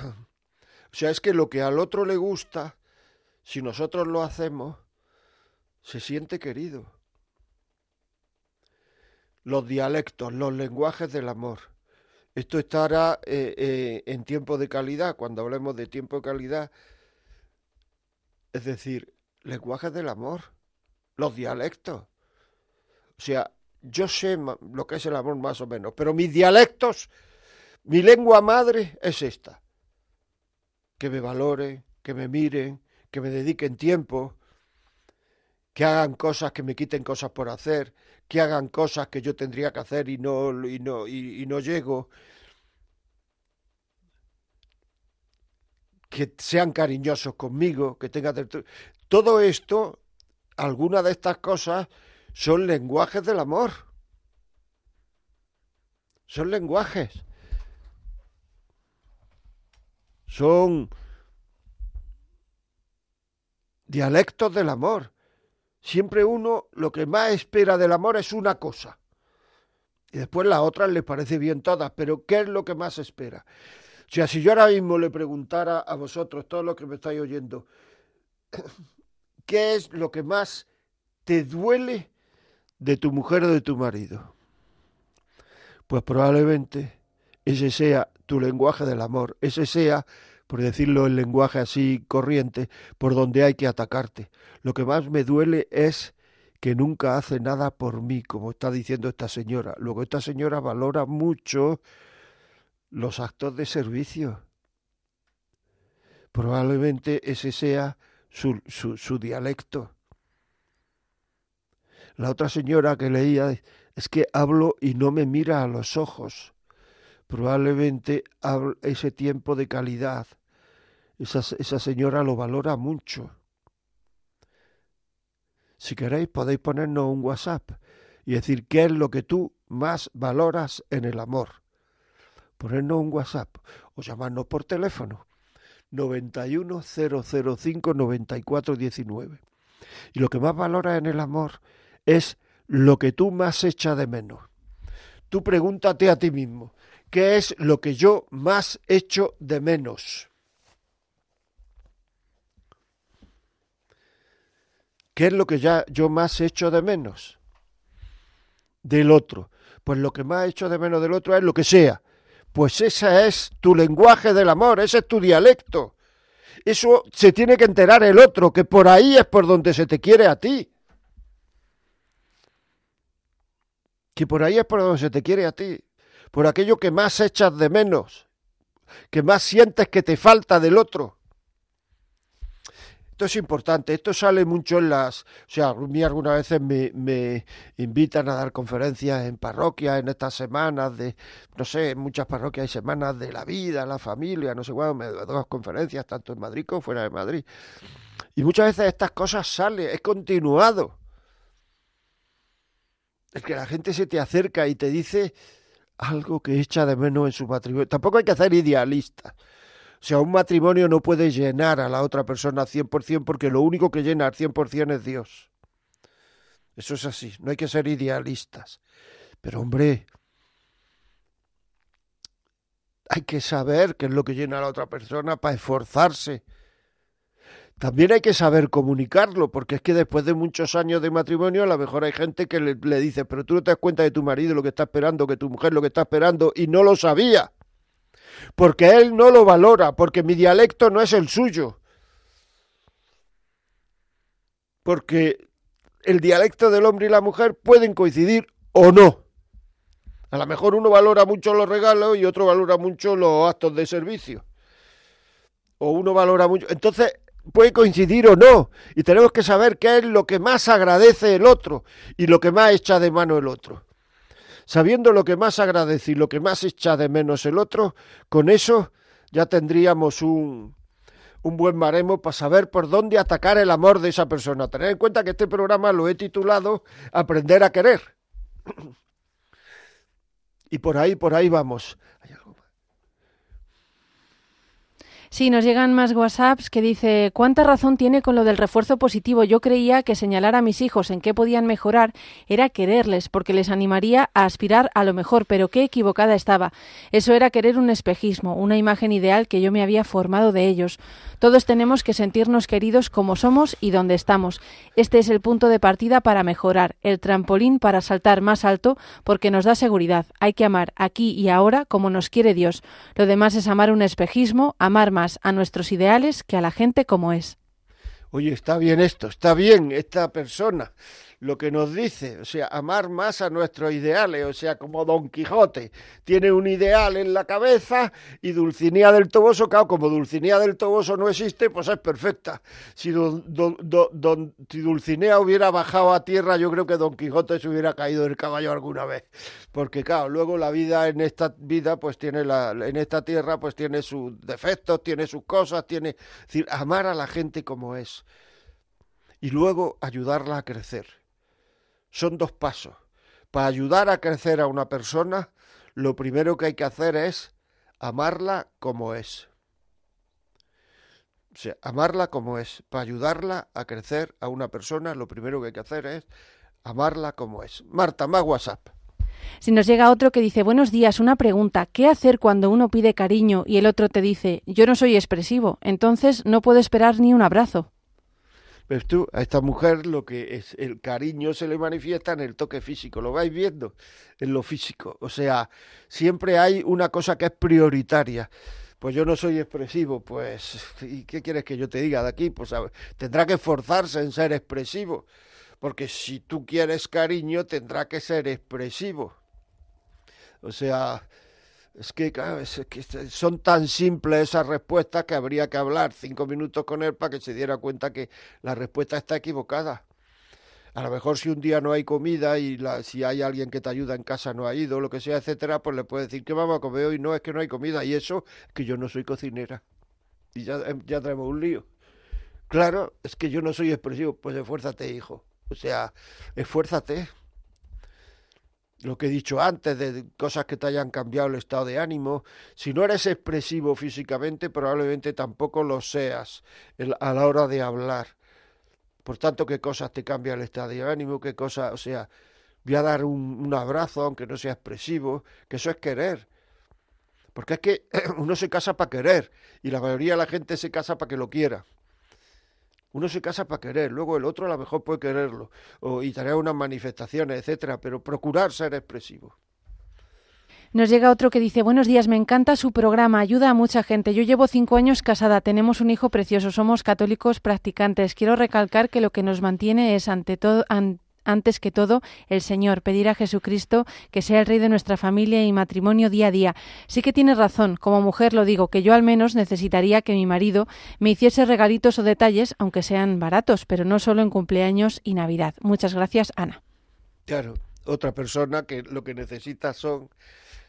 sea, es que lo que al otro le gusta, si nosotros lo hacemos, se siente querido. Los dialectos, los lenguajes del amor esto estará eh, eh, en tiempo de calidad. Cuando hablemos de tiempo de calidad, es decir, lenguajes del amor, los dialectos. O sea, yo sé lo que es el amor más o menos, pero mis dialectos, mi lengua madre es esta. Que me valoren, que me miren, que me dediquen tiempo, que hagan cosas que me quiten cosas por hacer, que hagan cosas que yo tendría que hacer y no, y no, y, no llego. Que sean cariñosos conmigo, que tengan... Todo esto, algunas de estas cosas, son lenguajes del amor. Son lenguajes. Son dialectos del amor. Siempre uno lo que más espera del amor es una cosa. Y después las otras les parece bien todas, pero ¿qué es lo que más espera? O sea, si yo ahora mismo le preguntara a vosotros, todos los que me estáis oyendo, <coughs> ¿qué es lo que más te duele de tu mujer o de tu marido? Pues probablemente ese sea tu lenguaje del amor, ese sea por decirlo en lenguaje así corriente, por donde hay que atacarte. Lo que más me duele es que nunca hace nada por mí, como está diciendo esta señora. Luego esta señora valora mucho los actos de servicio. Probablemente ese sea su, su, su dialecto. La otra señora que leía es que hablo y no me mira a los ojos. Probablemente ese tiempo de calidad, esa, esa señora lo valora mucho. Si queréis podéis ponernos un WhatsApp y decir qué es lo que tú más valoras en el amor. Ponernos un WhatsApp o llamarnos por teléfono 91 005 94 19. Y lo que más valoras en el amor es lo que tú más echas de menos. Tú pregúntate a ti mismo, ¿qué es lo que yo más echo de menos? ¿Qué es lo que ya yo más echo de menos? Del otro. Pues lo que más echo de menos del otro es lo que sea. Pues ese es tu lenguaje del amor, ese es tu dialecto. Eso se tiene que enterar el otro, que por ahí es por donde se te quiere a ti. Que por ahí es por donde se te quiere a ti. Por aquello que más echas de menos, que más sientes que te falta del otro. Esto es importante, esto sale mucho en las... O sea, a mí algunas veces me, me invitan a dar conferencias en parroquias, en estas semanas de, no sé, en muchas parroquias hay semanas de la vida, la familia, no sé cuándo, me doy conferencias tanto en Madrid como fuera de Madrid. Y muchas veces estas cosas salen, es continuado. Es que la gente se te acerca y te dice algo que echa de menos en su matrimonio. Tampoco hay que hacer idealistas. O sea, un matrimonio no puede llenar a la otra persona al 100% porque lo único que llena al 100% es Dios. Eso es así, no hay que ser idealistas. Pero hombre, hay que saber qué es lo que llena a la otra persona para esforzarse. También hay que saber comunicarlo, porque es que después de muchos años de matrimonio, a lo mejor hay gente que le, dice, pero tú no te das cuenta de tu marido lo que está esperando, que tu mujer lo que está esperando, y no lo sabía porque él no lo valora, porque mi dialecto no es el suyo. Porque el dialecto del hombre y la mujer pueden coincidir o no. A lo mejor uno valora mucho los regalos y otro valora mucho los actos de servicio. O uno valora mucho. Entonces, puede coincidir o no. Y tenemos que saber qué es lo que más agradece el otro y lo que más echa de mano el otro sabiendo lo que más agradece y lo que más echa de menos el otro, con eso ya tendríamos un, un buen maremo para saber por dónde atacar el amor de esa persona. Tener en cuenta que este programa lo he titulado Aprender a querer. <clears throat> Y por ahí, por ahí vamos. Sí, nos llegan más WhatsApps que dice, ¿cuánta razón tiene con lo del refuerzo positivo? Yo creía que señalar a mis hijos en qué podían mejorar era quererles, porque les animaría a aspirar a lo mejor, pero qué equivocada estaba. Eso era querer un espejismo, una imagen ideal que yo me había formado de ellos. Todos tenemos que sentirnos queridos como somos y donde estamos. Este es el punto de partida para mejorar, el trampolín para saltar más alto, porque nos da seguridad. Hay que amar aquí y ahora como nos quiere Dios. Lo demás es amar un espejismo, amar más a nuestros ideales que a la gente como es. Oye, está bien esto, está bien esta persona, lo que nos dice, o sea, amar más a nuestros ideales, o sea, como Don Quijote tiene un ideal en la cabeza y Dulcinea del Toboso, claro, como Dulcinea del Toboso no existe, pues es perfecta. Si, Dulcinea hubiera bajado a tierra, yo creo que Don Quijote se hubiera caído del caballo alguna vez, porque claro, luego la vida en esta vida, pues tiene la, en esta tierra, pues tiene sus defectos, tiene sus cosas, tiene, es decir, amar a la gente como es. Y luego ayudarla a crecer son dos pasos. Para ayudar a crecer a una persona, lo primero que hay que hacer es amarla como es. O sea, amarla como es. Para ayudarla a crecer a una persona, lo primero que hay que hacer es amarla como es. Marta, más WhatsApp. Si nos llega otro que dice, buenos días, una pregunta, ¿qué hacer cuando uno pide cariño y el otro te dice, yo no soy expresivo, entonces no puedo esperar ni un abrazo? Ves tú, a esta mujer lo que es el cariño se le manifiesta en el toque físico, lo vais viendo en lo físico. O sea, siempre hay una cosa que es prioritaria. Pues yo no soy expresivo, pues, <laughs> ¿y qué quieres que yo te diga de aquí? Pues tendrá que esforzarse en ser expresivo, porque si tú quieres cariño, tendrá que ser expresivo. O sea, es que, es son tan simples esas respuestas que habría que hablar cinco minutos con él para que se diera cuenta que la respuesta está equivocada. A lo mejor si un día no hay comida y la, si hay alguien que te ayuda en casa no ha ido, lo que sea, etcétera, pues le puedes decir que vamos a comer hoy, no es que no hay comida y eso que yo no soy cocinera. Y ya, em, ya tenemos un lío. Claro, es que yo no soy expresivo, pues esfuérzate, hijo. O sea, esfuérzate lo que he dicho antes, de cosas que te hayan cambiado el estado de ánimo. Si no eres expresivo físicamente, probablemente tampoco lo seas a la hora de hablar. Por tanto, qué cosas te cambia el estado de ánimo, qué cosas, o sea, voy a dar un, un abrazo, aunque no sea expresivo, que eso es querer. Porque es que <clears throat> uno se casa para querer y la mayoría de la gente se casa para que lo quiera. Uno se casa para querer, luego el otro a lo mejor puede quererlo, o, y tener unas manifestaciones, etcétera, pero procurar ser expresivo. Nos llega otro que dice, buenos días, me encanta su programa, ayuda a mucha gente. Yo llevo cinco años casada, tenemos un hijo precioso, somos católicos practicantes. Quiero recalcar que lo que nos mantiene es ante todo, antes que todo el Señor, pedir a Jesucristo que sea el Rey de nuestra familia y matrimonio día a día. Sí que tiene razón, como mujer lo digo, que yo al menos necesitaría que mi marido me hiciese regalitos o detalles, aunque sean baratos, pero no solo en cumpleaños y Navidad. Muchas gracias, Ana. Claro, otra persona que lo que necesita son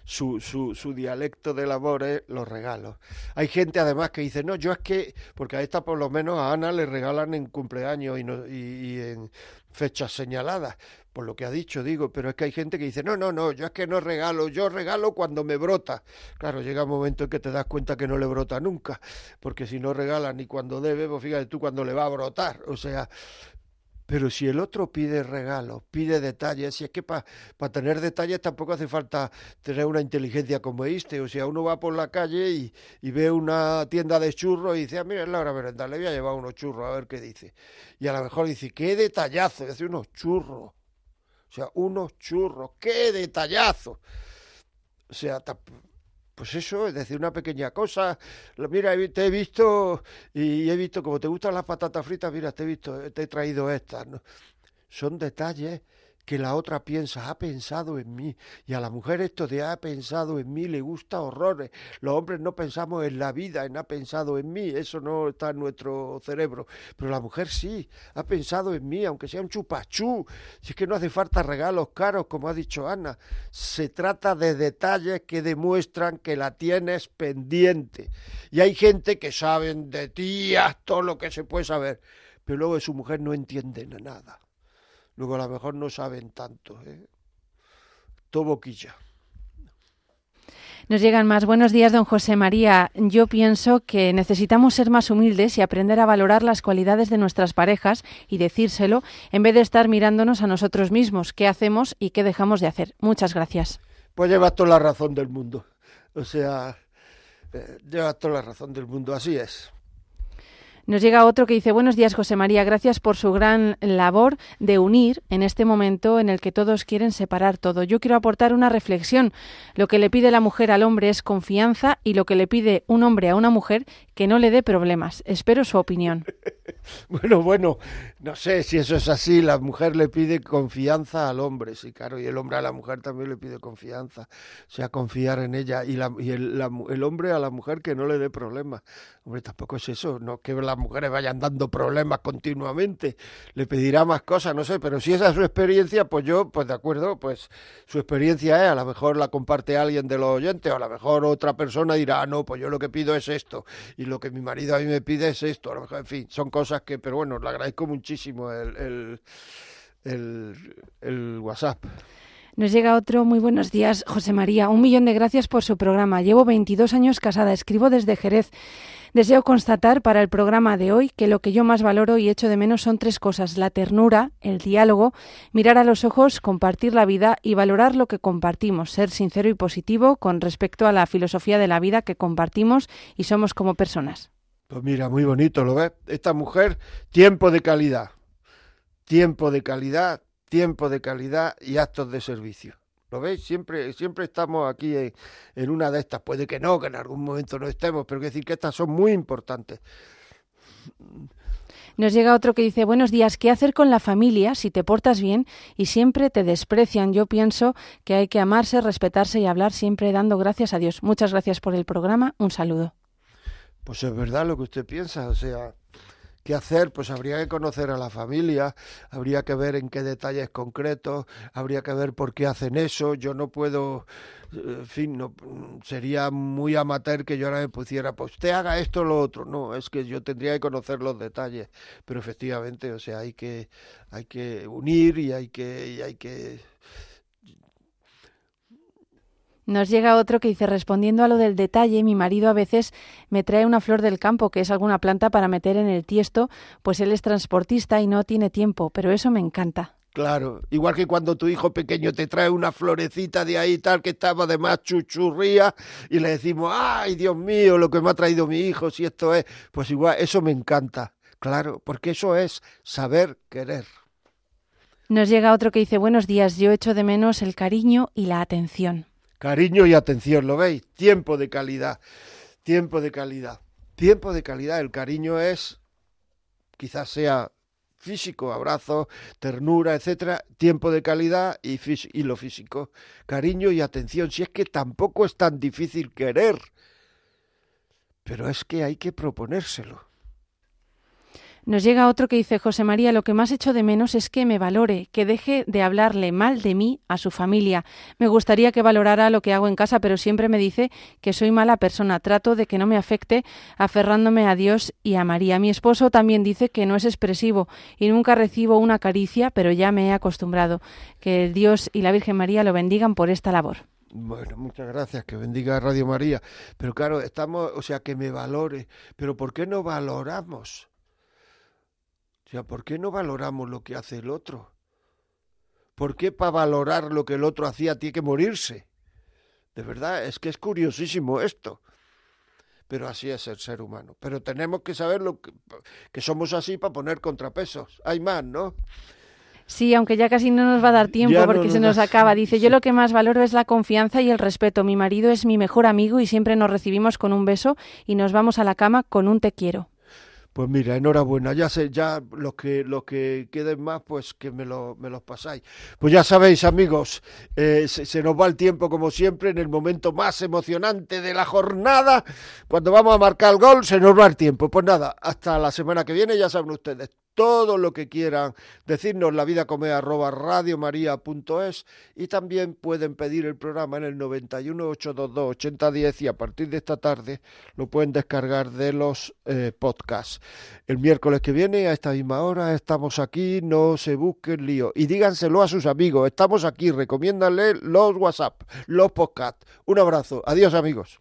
su, su, su dialecto del amor es los regalos. Hay gente además que dice, no, yo es que, porque a esta por lo menos a Ana le regalan en cumpleaños y, no, y, y en fechas señaladas, por lo que ha dicho, digo, pero es que hay gente que dice, no, no, no, yo es que no regalo, yo regalo cuando me brota. Claro, llega un momento en que te das cuenta que no le brota nunca, porque si no regala ni cuando debe, pues fíjate tú cuando le va a brotar. O sea, pero si el otro pide regalos, pide detalles, si es que para pa tener detalles tampoco hace falta tener una inteligencia como este. O sea, uno va por la calle y, y ve una tienda de churros y dice, ah, mira, es la hora le voy a llevar unos churros a ver qué dice. Y a lo mejor dice, qué detallazo, dice unos churros. O sea, unos churros, qué detallazo. O sea, pues eso, es decir, una pequeña cosa. Mira, te he visto y he visto, como te gustan las patatas fritas, mira, te he visto, te he traído estas. Son detalles que la otra piensa, ha pensado en mí. Y a la mujer esto de ha pensado en mí le gusta horrores. Los hombres no pensamos en la vida, en ha pensado en mí, eso no está en nuestro cerebro. Pero la mujer sí, ha pensado en mí, aunque sea un chupachú. Si es que no hace falta regalos caros, como ha dicho Ana. Se trata de detalles que demuestran que la tienes pendiente. Y hay gente que saben de ti todo lo que se puede saber. Pero luego de su mujer no entienden nada luego a lo mejor no saben tanto. ¿eh? Todo boquilla. Nos llegan más. Buenos días, don José María. Yo pienso que necesitamos ser más humildes y aprender a valorar las cualidades de nuestras parejas y decírselo en vez de estar mirándonos a nosotros mismos, qué hacemos y qué dejamos de hacer. Muchas gracias. Pues llevas toda la razón del mundo. O sea, eh, llevas toda la razón del mundo. Así es. Nos llega otro que dice, buenos días José María, gracias por su gran labor de unir en este momento en el que todos quieren separar todo. Yo quiero aportar una reflexión. Lo que le pide la mujer al hombre es confianza y lo que le pide un hombre a una mujer que no le dé problemas. Espero su opinión. <laughs> bueno, bueno, no sé si eso es así. La mujer le pide confianza al hombre, sí, claro, y el hombre a la mujer también le pide confianza, o sea, confiar en ella, y, la, y el, el hombre a la mujer que no le dé problemas. Hombre, tampoco es eso, no que la mujeres vayan dando problemas continuamente, le pedirá más cosas, no sé, pero si esa es su experiencia, pues yo, pues de acuerdo, pues su experiencia es, a lo mejor la comparte alguien de los oyentes, o a lo mejor otra persona dirá, ah, no, pues yo lo que pido es esto, y lo que mi marido a mí me pide es esto, a lo mejor, en fin, son cosas que, pero bueno, le agradezco muchísimo el, el, el, el WhatsApp. Nos llega otro, muy buenos días, José María. Un millón de gracias por su programa. Llevo 22 años casada, escribo desde Jerez. Deseo constatar para el programa de hoy que lo que yo más valoro y echo de menos son tres cosas, la ternura, el diálogo, mirar a los ojos, compartir la vida y valorar lo que compartimos, ser sincero y positivo con respecto a la filosofía de la vida que compartimos y somos como personas. Pues mira, muy bonito, ¿lo ves? Esta mujer, tiempo de calidad, tiempo de calidad, tiempo de calidad y actos de servicio. ¿Lo veis? Siempre, siempre estamos aquí en, en, una de estas. Puede que no, que en algún momento no estemos, pero que decir que estas son muy importantes. Nos llega otro que dice, buenos días, ¿qué hacer con la familia si te portas bien y siempre te desprecian? Yo pienso que hay que amarse, respetarse y hablar siempre dando gracias a Dios. Muchas gracias por el programa. Un saludo. Pues es verdad lo que usted piensa, o sea, qué hacer, pues habría que conocer a la familia, habría que ver en qué detalles concretos, habría que ver por qué hacen eso. Yo no puedo, en fin, no, sería muy amateur que yo ahora me pusiera, pues usted haga esto o lo otro. No, es que yo tendría que conocer los detalles, pero efectivamente, o sea, hay que, hay que unir y hay que, y hay que nos llega otro que dice, respondiendo a lo del detalle, mi marido a veces me trae una flor del campo, que es alguna planta para meter en el tiesto, pues él es transportista y no tiene tiempo, pero eso me encanta. Claro, igual que cuando tu hijo pequeño te trae una florecita de ahí tal que estaba de más chuchurría y le decimos, ay Dios mío, lo que me ha traído mi hijo, si esto es, pues igual, eso me encanta, claro, porque eso es saber querer. Nos llega otro que dice, buenos días, yo echo de menos el cariño y la atención. Cariño y atención, ¿lo veis? Tiempo de calidad, tiempo de calidad, tiempo de calidad. El cariño es, quizás sea físico, abrazo, ternura, etcétera, tiempo de calidad y, y lo físico, cariño y atención. Si es que tampoco es tan difícil querer, pero es que hay que proponérselo. Nos llega otro que dice, José María, lo que más echo de menos es que me valore, que deje de hablarle mal de mí a su familia. Me gustaría que valorara lo que hago en casa, pero siempre me dice que soy mala persona. Trato de que no me afecte, aferrándome a Dios y a María. Mi esposo también dice que no es expresivo y nunca recibo una caricia, pero ya me he acostumbrado. Que Dios y la Virgen María lo bendigan por esta labor. Bueno, muchas gracias, que bendiga Radio María. Pero claro, estamos, o sea, que me valore. Pero ¿por qué no valoramos? O sea, ¿por qué no valoramos lo que hace el otro? ¿Por qué para valorar lo que el otro hacía tiene que morirse? De verdad, es que es curiosísimo esto. Pero así es el ser humano. Pero tenemos que saber lo que, que somos así para poner contrapesos. Hay más, ¿no? Sí, aunque ya casi no nos va a dar tiempo porque se nos acaba. Dice, yo lo que más valoro es la confianza y el respeto. Mi marido es mi mejor amigo y siempre nos recibimos con un beso y nos vamos a la cama con un te quiero. Pues mira, enhorabuena, ya sé, ya los que los que queden más, pues que me, lo, me los pasáis. Pues ya sabéis, amigos, eh, se, nos va el tiempo como siempre en el momento más emocionante de la jornada. Cuando vamos a marcar el gol, se nos va el tiempo. Pues nada, hasta la semana que viene, ya saben ustedes, todo lo que quieran decirnos la vida come arroba radiomaria.es y también pueden pedir el programa en el 91 822 8010 y a partir de esta tarde lo pueden descargar de los eh, podcasts. El miércoles que viene a esta misma hora estamos aquí, no se busquen lío y díganselo a sus amigos, estamos aquí, recomiéndanle los WhatsApp, los podcasts. Un abrazo, adiós amigos.